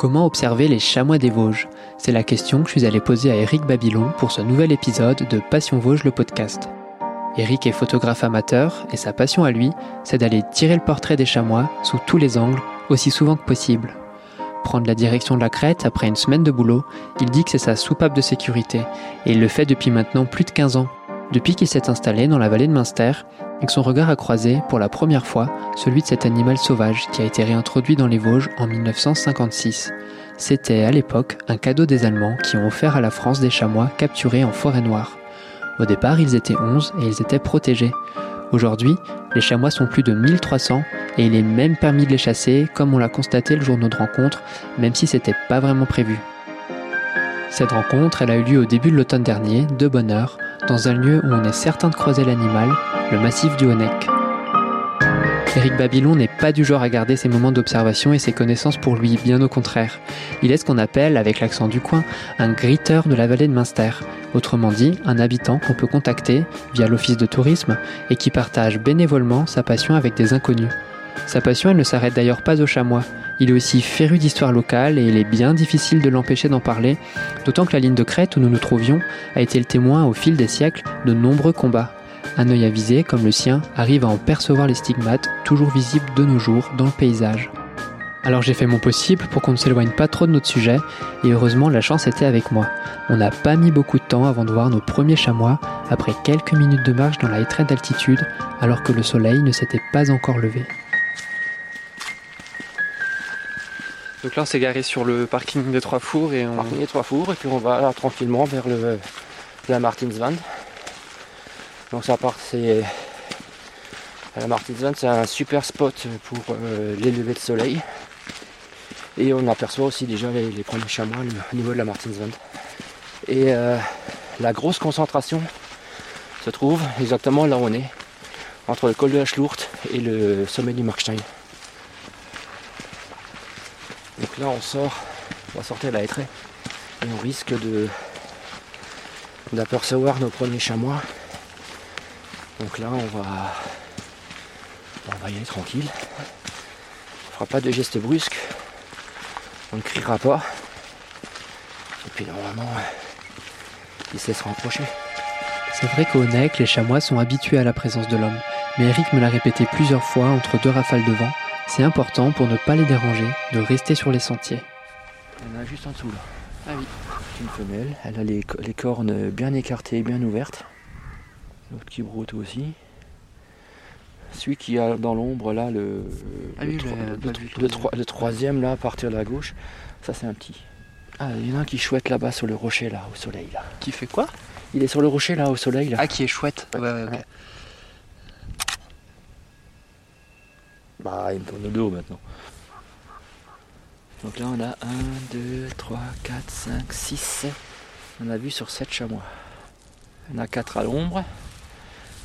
Comment observer les chamois des Vosges C'est la question que je suis allé poser à Eric Babylon pour ce nouvel épisode de Passion Vosges le podcast. Eric est photographe amateur et sa passion à lui, c'est d'aller tirer le portrait des chamois sous tous les angles, aussi souvent que possible. Prendre la direction de la crête après une semaine de boulot, il dit que c'est sa soupape de sécurité et il le fait depuis maintenant plus de 15 ans. Depuis qu'il s'est installé dans la vallée de Münster et que son regard a croisé, pour la première fois, celui de cet animal sauvage qui a été réintroduit dans les Vosges en 1956. C'était à l'époque un cadeau des Allemands qui ont offert à la France des chamois capturés en forêt noire. Au départ, ils étaient 11 et ils étaient protégés. Aujourd'hui, les chamois sont plus de 1300 et il est même permis de les chasser, comme on l'a constaté le jour de notre rencontre, même si c'était pas vraiment prévu. Cette rencontre, elle a eu lieu au début de l'automne dernier, de bonne heure, dans un lieu où on est certain de croiser l'animal, le massif du Honeck. Eric Babylon n'est pas du genre à garder ses moments d'observation et ses connaissances pour lui, bien au contraire. Il est ce qu'on appelle, avec l'accent du coin, un gritteur de la vallée de Münster, autrement dit, un habitant qu'on peut contacter via l'office de tourisme et qui partage bénévolement sa passion avec des inconnus. Sa passion, elle ne s'arrête d'ailleurs pas au chamois. Il est aussi féru d'histoire locale et il est bien difficile de l'empêcher d'en parler, d'autant que la ligne de crête où nous nous trouvions a été le témoin au fil des siècles de nombreux combats. Un œil avisé, comme le sien, arrive à en percevoir les stigmates, toujours visibles de nos jours dans le paysage. Alors j'ai fait mon possible pour qu'on ne s'éloigne pas trop de notre sujet, et heureusement la chance était avec moi. On n'a pas mis beaucoup de temps avant de voir nos premiers chamois, après quelques minutes de marche dans la étreinte d'altitude, alors que le soleil ne s'était pas encore levé. Donc là on s'est garé sur le parking des Trois Fours et on... Parking Trois Fours et puis on va là, tranquillement vers la Martinswand. Donc ça part c'est la Martinswand c'est un super spot pour euh, les levées de soleil. Et on aperçoit aussi déjà les, premiers chamois au niveau de la Martinswand. Et euh, la grosse concentration se trouve exactement là où on est, entre le col de la Schlourte et le sommet du Markstein. Donc là on sort, on va sortir la hêtraie et on risque de d'apercevoir nos premiers chamois. Donc là on va on va y aller tranquille. On fera pas de gestes brusques. On ne criera pas. Et puis normalement il se laissera approcher. C'est vrai qu'au Honeck, les chamois sont habitués à la présence de l'homme, mais Eric me l'a répété plusieurs fois entre deux rafales de vent, c'est important pour ne pas les déranger de rester sur les sentiers. Il y en a juste en dessous là. Ah oui. C'est une femelle, elle a les, les, cornes bien écartées, bien ouvertes. L'autre qui broute aussi. Celui qui a dans l'ombre là, le, ah oui, le, le, le, tro le, troisième là, à partir de la gauche, ça c'est un petit. Ah, il y en a un qui chouette là-bas sur le rocher là, au soleil là. Qui fait quoi? Il est sur le rocher là, au soleil là. Ah, qui est chouette. Ouais, ouais, ouais. Bah, il me tourne le dos maintenant. Donc là, on a 1, 2, 3, 4, 5, 6, 7. On a vu sur 7 chamois. On a 4 à l'ombre,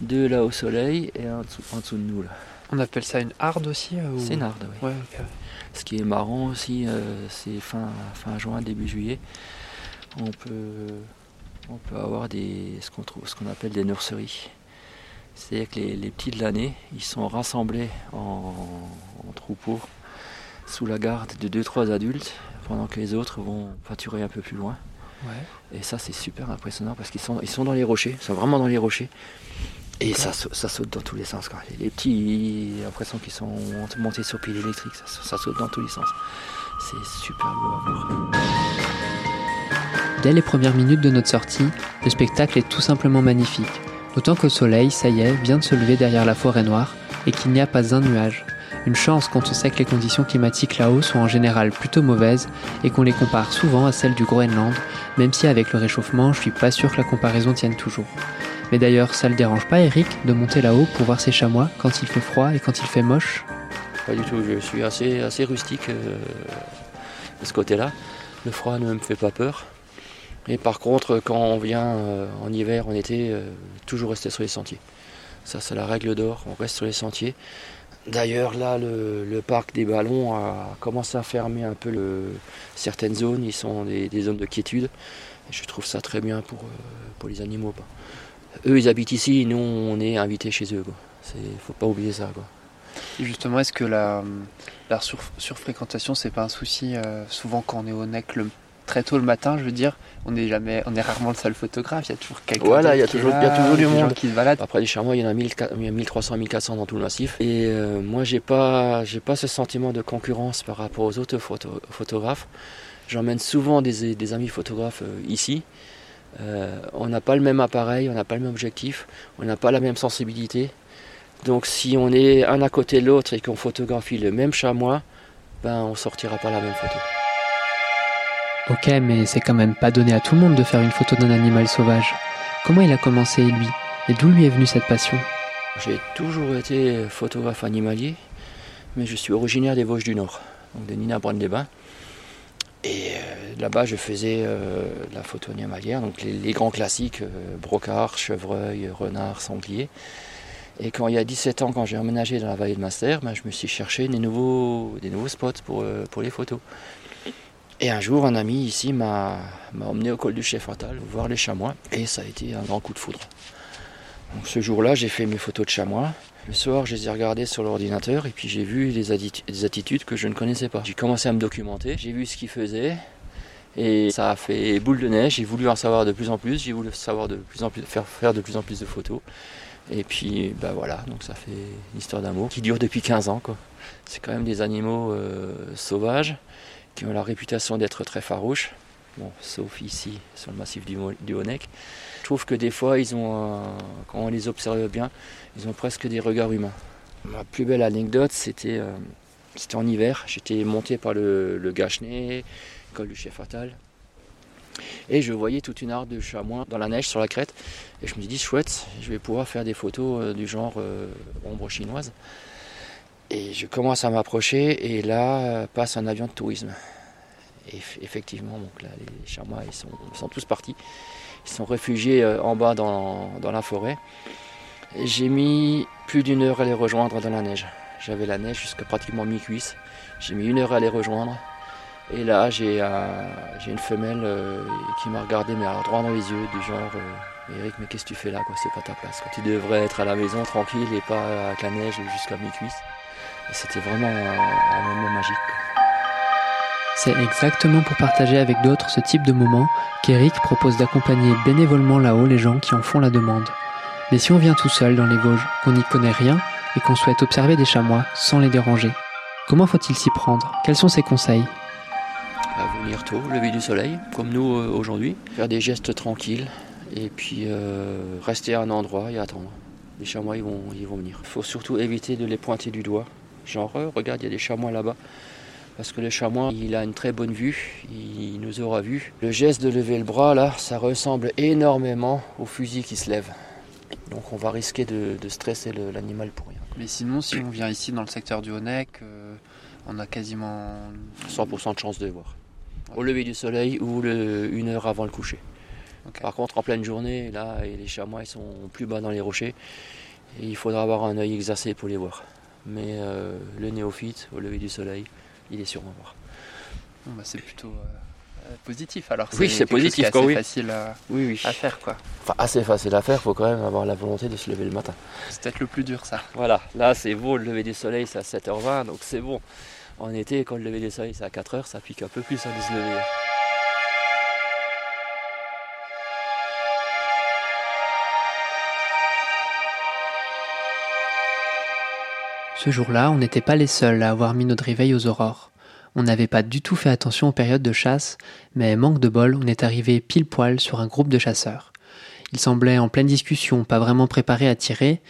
2 là au soleil et un en dessous, en dessous de nous là. On appelle ça une harde aussi ou... C'est une harde, oui. Ouais, okay. Ce qui est marrant aussi, euh, c'est fin, fin juin, début juillet. On peut, on peut avoir des, ce qu'on trouve, ce qu'on appelle des nurseries. C'est-à-dire que les, les, petits de l'année, ils sont rassemblés en, en troupeaux sous la garde de 2-3 adultes, pendant que les autres vont pâturer un peu plus loin. Ouais. Et ça, c'est super impressionnant parce qu'ils sont, ils sont dans les rochers, ils sont vraiment dans les rochers. Et ça, ça, saute dans tous les sens. Quoi. Les petits, j'ai l'impression qu'ils sont montés sur pile électrique, ça, ça, saute dans tous les sens. C'est super beau à voir. Dès les premières minutes de notre sortie, le spectacle est tout simplement magnifique. D'autant qu'au soleil, ça y est, vient de se lever derrière la forêt noire et qu'il n'y a pas un nuage. Une chance quand on sait que les conditions climatiques là-haut sont en général plutôt mauvaises et qu'on les compare souvent à celles du Groenland, même si avec le réchauffement, je suis pas sûr que la comparaison tienne toujours. Mais d'ailleurs, ça le dérange pas Eric de monter là-haut pour voir ses chamois quand il fait froid et quand il fait moche? Pas du tout, je suis assez, assez rustique euh, de ce côté-là. Le froid ne me fait pas peur. Et par contre, quand on vient euh, en hiver, en été, euh, toujours rester sur les sentiers. Ça, c'est la règle d'or, on reste sur les sentiers. D'ailleurs, là, le, parc des ballons a commencé à fermer un peu certaines zones. Ils sont des, zones de quiétude. Et je trouve ça très bien pour, euh, pour les animaux. Eux, ils habitent ici, nous, on est invités chez eux. Il ne faut pas oublier ça. Et justement, est-ce que la, surfréquentation, c'est pas un souci. souvent, quand on est au NEC le très tôt le matin, je veux dire, on est jamais, on est rarement le seul photographe. Il y a toujours quelqu'un. Voilà, il y a toujours, il y a toujours du monde qui se balade. Après les chamois, il y en a 1300, 1400 dans tout le massif. Et euh, moi, j'ai pas, j'ai pas ce sentiment de concurrence par rapport aux autres photographes. J'emmène souvent des, amis photographes euh, ici. Euh, on n'a pas le même appareil, on n'a pas le même objectif, on n'a pas la même sensibilité. Donc si on est un à côté de l'autre et qu'on photographie le même chamois, ben on sortira pas la même photo. Ok, mais c'est quand même pas donné à tout le monde de faire une photo d'un animal sauvage. Comment il a commencé lui? Et d'où lui est venue cette passion? J'ai toujours été photographe animalier, mais je suis originaire des Vosges du Nord, donc de Nina les bains Et euh, là-bas, je faisais euh, la photo animalière, donc les, grands classiques, euh, brocard, chevreuil, renard, sanglier. Et quand il y a 17 ans, quand j'ai emménagé dans la vallée de Master, ben, je me suis cherché des nouveaux, des nouveaux spots pour, pour les photos. Et un jour, un ami ici m'a emmené au col du chef fatal voir les chamois et ça a été un grand coup de foudre. Donc ce jour-là, j'ai fait mes photos de chamois. Le soir, je les ai regardées sur l'ordinateur et puis j'ai vu des, attitudes que je ne connaissais pas. J'ai commencé à me documenter, j'ai vu ce qu'ils faisaient et ça a fait boule de neige. J'ai voulu en savoir de plus en plus, j'ai voulu savoir de plus en plus, faire, faire de plus en plus de photos. Et puis ben voilà, donc ça fait une histoire d'amour qui dure depuis 15 ans. C'est quand même des animaux euh, sauvages qui ont la réputation d'être très farouches, bon, sauf ici sur le massif du, du Honeck. Je trouve que des fois, ils ont, quand on les observe bien, ils ont presque des regards humains. Ma plus belle anecdote, c'était euh, en hiver. J'étais monté par le, le col du Chef Fatal. Et je voyais toute une arde de chamois dans la neige sur la crête. Et je me suis dit, chouette, je vais pouvoir faire des photos euh, du genre euh, ombre chinoise. Et je commence à m'approcher et là passe un avion de tourisme. Effectivement, donc là, les chamois ils sont, tous partis. Ils sont réfugiés euh, en bas dans, la forêt. J'ai mis plus d'une heure à les rejoindre dans la neige. J'avais la neige jusqu'à pratiquement mi-cuisse. J'ai mis une heure à les rejoindre. Et là, j'ai une femelle euh, qui m'a regardé, mais droit dans les yeux, du genre euh, Eric, mais qu'est-ce que tu fais là C'est pas ta place. Tu devrais être à la maison tranquille et pas avec la neige jusqu'à mi-cuisse. C'était vraiment un, moment magique. C'est exactement pour partager avec d'autres ce type de moment qu'Eric propose d'accompagner bénévolement là-haut les gens qui en font la demande. Mais si on vient tout seul dans les Vosges, qu'on n'y connaît rien et qu'on souhaite observer des chamois sans les déranger, comment faut-il s'y prendre? Quels sont ses conseils? À venir tôt, lever du soleil, comme nous euh, aujourd'hui, faire des gestes tranquilles et puis euh, rester à un endroit et attendre. Les chamois ils vont, ils vont venir. Il faut surtout éviter de les pointer du doigt Genre, euh, regarde, il y a des chamois là-bas. Parce que le chamois, il a une très bonne vue, il nous aura vu. Le geste de lever le bras, là, ça ressemble énormément au fusil qui se lève. Donc on va risquer de, stresser l'animal pour rien. Mais sinon, si on vient ici dans le secteur du Honeck, euh, on a quasiment 100% de chance de voir. Au lever du soleil ou une heure avant le coucher. Par contre, en pleine journée, là, les chamois ils sont plus bas dans les rochers. Et il faudra avoir un œil exercé pour les voir mais euh, le néophyte, au lever du soleil, il est sûrement mort. Bah, c'est plutôt euh, positif alors. Oui, c'est positif. C'est oui. facile à, oui, à, faire. Quoi. Enfin, assez facile à faire, il faut quand même avoir la volonté de se lever le matin. C'est peut-être le plus dur ça. Voilà, là c'est beau, le lever du soleil c'est à 7h20, donc c'est bon. En été, quand le lever du soleil c'est à 4h, ça pique un peu plus à de se lever. Ce jour-là, on n'était pas les seuls à avoir mis notre réveil aux aurores. On n'avait pas du tout fait attention aux périodes de chasse, mais manque de bol, on est arrivé pile poil sur un groupe de chasseurs. Ils semblaient en pleine discussion, pas vraiment préparés à tirer,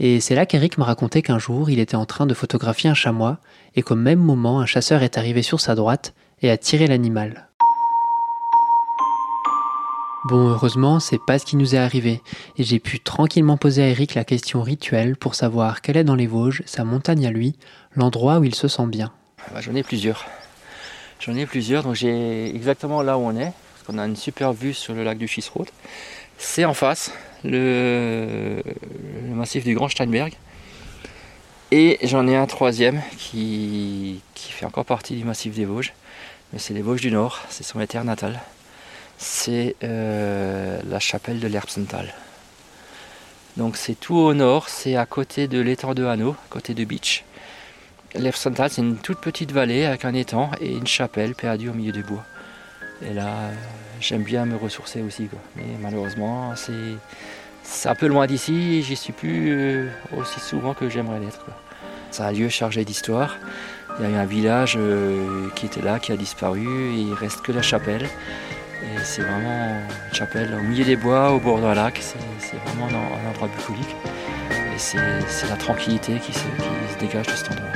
et c'est là qu'Eric m'a raconté qu'un jour il était en train de photographier un chamois, et qu'au même moment un chasseur est arrivé sur sa droite et a tiré l'animal. Bon, heureusement, c'est pas ce qui nous est arrivé, et j'ai pu tranquillement poser à Eric la question rituelle pour savoir quelle est dans les Vosges, sa montagne à lui, l'endroit où il se sent bien. Bah, j'en ai plusieurs. J'en ai plusieurs, donc j'ai exactement là où on est, parce qu'on a une super vue sur le lac du Schisroth. C'est en face, le, massif du Grand Steinberg. Et j'en ai un troisième qui, qui fait encore partie du massif des Vosges, mais c'est les Vosges du Nord, c'est son terre natale c'est euh, la chapelle de l'Erbsental. Donc c'est tout au nord, c'est à côté de l'étang de Hanau, côté de Beach. L'Epsental, c'est une toute petite vallée avec un étang et une chapelle perdue au milieu des bois. Et là, j'aime bien me ressourcer aussi. Mais malheureusement, c'est un peu loin d'ici et j'y suis plus euh, aussi souvent que j'aimerais l'être. C'est un lieu chargé d'histoire. Il y a eu un village euh, qui était là, qui a disparu, et il reste que la chapelle. Et c'est vraiment une chapelle au milieu des bois, au bord d'un lac. C'est vraiment un, endroit bucolique. Et c'est la tranquillité qui se, dégage de cet endroit.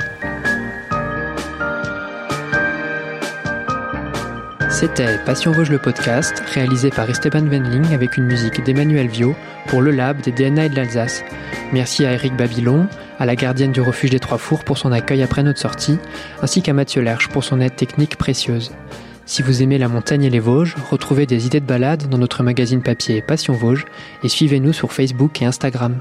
C'était Passion Vosges le podcast, réalisé par Esteban Wendling avec une musique d'Emmanuel Viau pour le Lab des DNA de l'Alsace. Merci à Eric Babylon, à la gardienne du refuge des Trois Fours pour son accueil après notre sortie, ainsi qu'à Mathieu Lerche pour son aide technique précieuse. Si vous aimez la montagne et les Vosges, retrouvez des idées de balade dans notre magazine papier Passion Vosges et suivez-nous sur Facebook et Instagram.